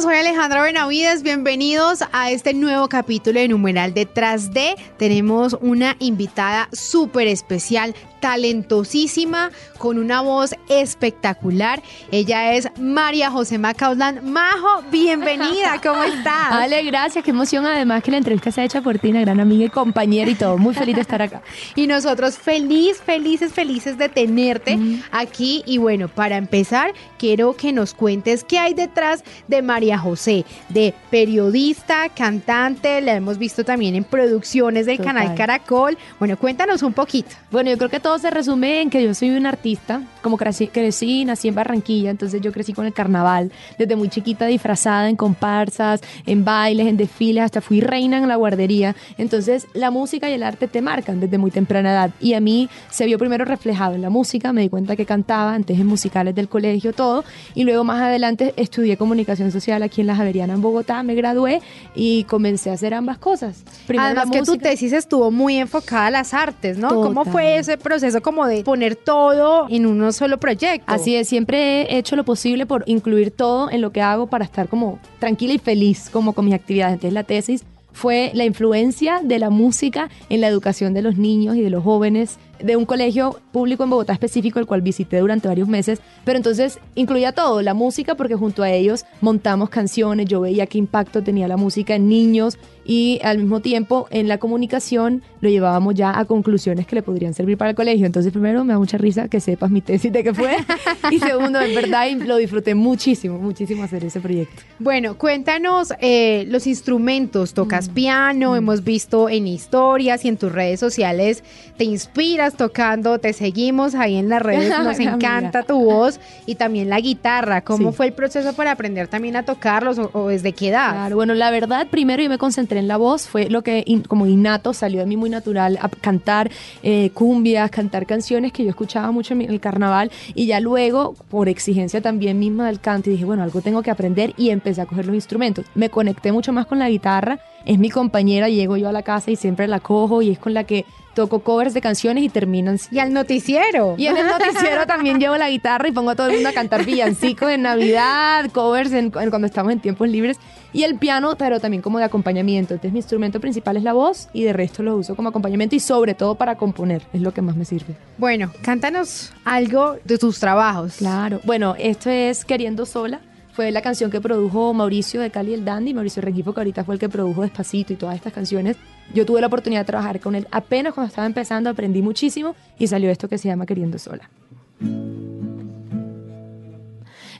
Soy Alejandra Benavides. Bienvenidos a este nuevo capítulo de Numeral Detrás de. Tenemos una invitada súper especial talentosísima, con una voz espectacular. Ella es María José Macaulán. Majo, bienvenida, ¿cómo estás? Vale, gracias, qué emoción además que la entrevista sea hecha por ti, una gran amiga y compañera y todo. Muy feliz de estar acá. y nosotros feliz, felices, felices de tenerte aquí. Y bueno, para empezar, quiero que nos cuentes qué hay detrás de María José, de periodista, cantante, la hemos visto también en producciones del canal Caracol. Bueno, cuéntanos un poquito. Bueno, yo creo que todo se resume en que yo soy un artista, como crecí, crecí, nací en Barranquilla, entonces yo crecí con el carnaval, desde muy chiquita disfrazada en comparsas, en bailes, en desfiles, hasta fui reina en la guardería. Entonces la música y el arte te marcan desde muy temprana edad. Y a mí se vio primero reflejado en la música, me di cuenta que cantaba, antes en musicales del colegio, todo, y luego más adelante estudié comunicación social aquí en La Javeriana, en Bogotá, me gradué y comencé a hacer ambas cosas. Primero Además que tu tesis estuvo muy enfocada a las artes, ¿no? ¿Cómo fue ese proceso? como de poner todo en uno solo proyecto. Así es, siempre he hecho lo posible por incluir todo en lo que hago para estar como tranquila y feliz como con mis actividades. Entonces la tesis fue la influencia de la música en la educación de los niños y de los jóvenes de un colegio público en Bogotá específico, el cual visité durante varios meses, pero entonces incluía todo, la música, porque junto a ellos montamos canciones, yo veía qué impacto tenía la música en niños y al mismo tiempo en la comunicación lo llevábamos ya a conclusiones que le podrían servir para el colegio. Entonces primero me da mucha risa que sepas mi tesis de qué fue y segundo, en verdad lo disfruté muchísimo, muchísimo hacer ese proyecto. Bueno, cuéntanos eh, los instrumentos, tocas mm. piano, mm. hemos visto en historias y en tus redes sociales, te inspiras tocando, te seguimos ahí en las redes, nos encanta tu voz y también la guitarra. ¿Cómo fue el proceso para aprender también a tocarlos o, desde qué edad? Claro, bueno, la verdad, primero yo me concentré en la voz, fue lo que como innato salió de mí muy natural, a cantar eh, cumbias, cantar canciones que yo escuchaba mucho en el carnaval y ya luego, por exigencia también misma del canto, dije, bueno, algo tengo que aprender y empecé a coger los instrumentos. Me conecté mucho más con la guitarra, es mi compañera, llego yo a la casa y siempre la cojo y es con la que toco covers de canciones y terminan. Y al noticiero. Y en el noticiero también llevo la guitarra y pongo a todo el mundo a cantar villancicos en Navidad, covers en, cuando estamos en tiempos libres. Y el piano, pero también como de acompañamiento. Entonces mi instrumento principal es la voz y de resto lo uso como acompañamiento y sobre todo para componer. Es lo que más me sirve. Bueno, cántanos algo de tus trabajos. Claro. Bueno, esto es Queriendo Sola fue la canción que produjo Mauricio de Cali el Dandy, Mauricio Rengifo, que ahorita fue el que produjo Despacito y todas estas canciones. Yo tuve la oportunidad de trabajar con él apenas cuando estaba empezando, aprendí muchísimo y salió esto que se llama Queriendo Sola.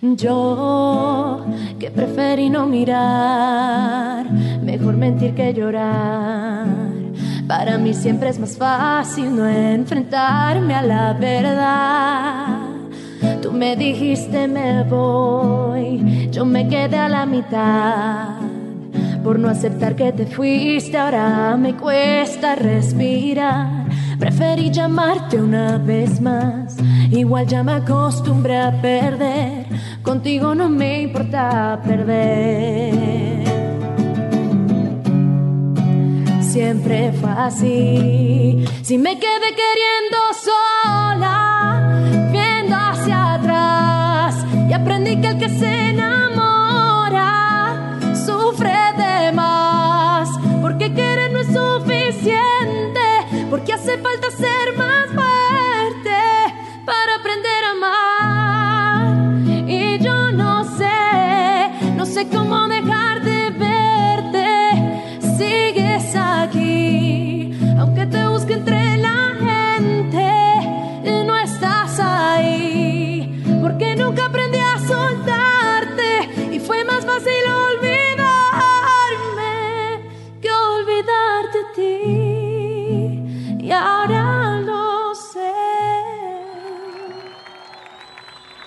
Yo que preferí no mirar, mejor mentir que llorar. Para mí siempre es más fácil no enfrentarme a la verdad. Tú me dijiste me voy, yo me quedé a la mitad. Por no aceptar que te fuiste, ahora me cuesta respirar. Preferí llamarte una vez más, igual ya me acostumbré a perder. Contigo no me importa perder. Siempre fue así, si me quedé queriendo sola aprendí que el que se enamora sufre de más, porque querer no es suficiente, porque hace falta ser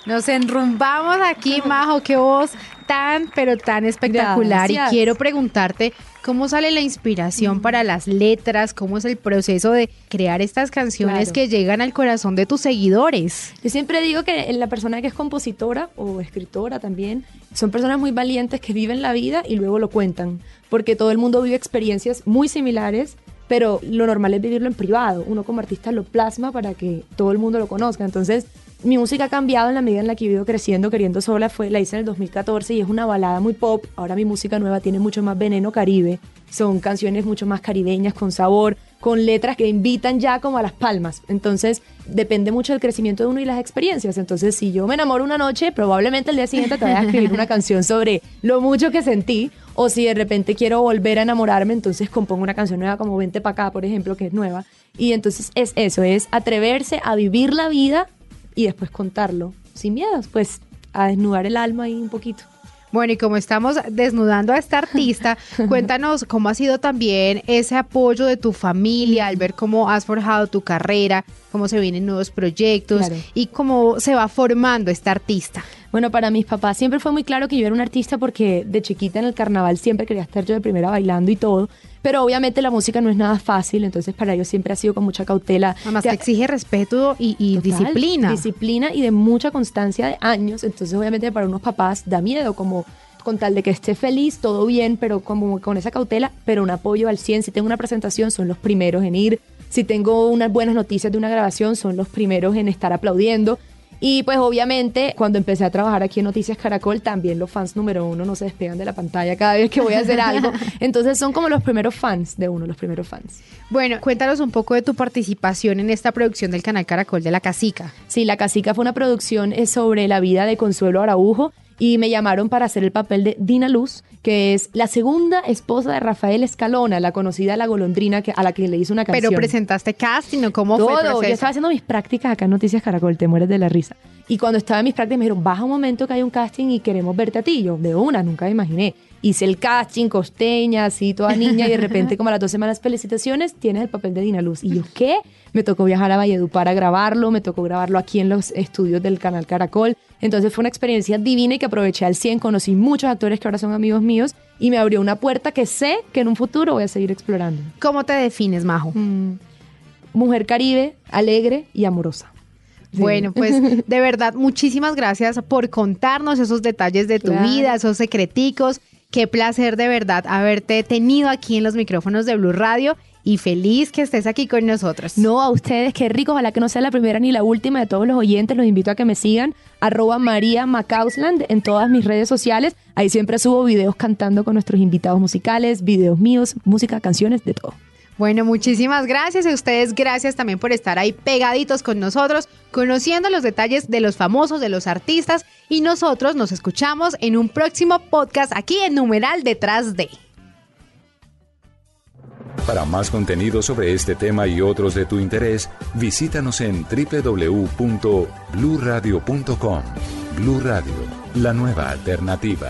Nos enrumbamos aquí, Majo, qué voz tan, pero tan espectacular. Y quiero preguntarte, ¿Cómo sale la inspiración Mm. para las letras? ¿Cómo es el proceso de crear estas canciones Claro. que llegan al corazón de tus seguidores? Yo siempre digo que la persona que es compositora o escritora también son personas muy valientes que viven la vida y luego lo cuentan, porque todo el mundo vive experiencias muy similares, pero lo normal es vivirlo en privado. Uno como artista lo plasma para que todo el mundo lo conozca. Entonces, mi música ha cambiado en la medida en la que he ido creciendo, queriendo sola, fue la hice en el 2014 y es una balada muy pop. Ahora mi música nueva tiene mucho más veneno caribe. Son canciones mucho más caribeñas, con sabor, con letras que invitan ya como a las palmas. Entonces, depende mucho del crecimiento de uno y las experiencias. Entonces, si yo me enamoro una noche, probablemente el día siguiente te voy a escribir una canción sobre lo mucho que sentí. O si de repente quiero volver a enamorarme, entonces compongo una canción nueva como Vente pa' acá, por ejemplo, que es nueva. Y entonces es eso, es atreverse a vivir la vida y después contarlo sin miedos, pues a desnudar el alma ahí un poquito. Bueno, y como estamos desnudando a esta artista, cuéntanos cómo ha sido también ese apoyo de tu familia al ver cómo has forjado tu carrera, cómo se vienen nuevos proyectos Claro. y cómo se va formando esta artista. Bueno, para mis papás siempre fue muy claro que yo era una artista porque de chiquita en el carnaval siempre quería estar yo de primera bailando y todo. Pero obviamente la música no es nada fácil, entonces para ellos siempre ha sido con mucha cautela. Además, te exige respeto y, y Total, disciplina. Disciplina y de mucha constancia de años. Entonces, obviamente, para unos papás da miedo, como con tal de que esté feliz, todo bien, pero como con esa cautela, pero un apoyo al 100. Si tengo una presentación, son los primeros en ir. Si tengo unas buenas noticias de una grabación, son los primeros en estar aplaudiendo. Y pues obviamente cuando empecé a trabajar aquí en Noticias Caracol, también los fans número uno no se despegan de la pantalla cada vez que voy a hacer algo. Entonces son como los primeros fans de uno, los primeros fans. Bueno, cuéntanos un poco de tu participación en esta producción del canal Caracol de la Casica. Sí, La Casica fue una producción eh, sobre la vida de Consuelo Araujo y me llamaron para hacer el papel de Dina Luz, que es la segunda esposa de Rafael Escalona, la conocida La Golondrina, que, a la que le hizo una canción. Pero presentaste casting o cómo fue el Todo. Yo proceso? estaba haciendo mis prácticas acá en Noticias Caracol, te mueres de la risa. Y cuando estaba en mis prácticas me dijeron, baja un momento que hay un casting y queremos verte a ti. Yo, de una, nunca me imaginé. Hice el casting, costeña, así, toda niña, y de repente, como a las dos semanas, felicitaciones, tienes el papel de Dina Luz. Y yo, ¿qué? Me tocó viajar a Valledupar a grabarlo, me tocó grabarlo aquí en los estudios del canal Caracol. Entonces fue una experiencia divina y que aproveché al 100. Conocí muchos actores que ahora son amigos míos y me abrió una puerta que sé que en un futuro voy a seguir explorando. ¿Cómo te defines, Majo? Mm, mujer caribe, alegre y amorosa. Sí. Bueno, pues de verdad, muchísimas gracias por contarnos esos detalles de tu Claro. vida, esos secreticos. Qué placer de verdad haberte tenido aquí en los micrófonos de Blue Radio y feliz que estés aquí con nosotros. No, a ustedes, qué rico. Ojalá que no sea la primera ni la última de todos los oyentes. Los invito a que me sigan. Arroba María Macausland en todas mis redes sociales. Ahí siempre subo videos cantando con nuestros invitados musicales, videos míos, música, canciones, de todo. Bueno, muchísimas gracias a ustedes. Gracias también por estar ahí pegaditos con nosotros, conociendo los detalles de los famosos, de los artistas. Y nosotros nos escuchamos en un próximo podcast aquí en Numeral Detrás de. Para más contenido sobre este tema y otros de tu interés, visítanos en www.bluradio.com. Blu Radio, la nueva alternativa.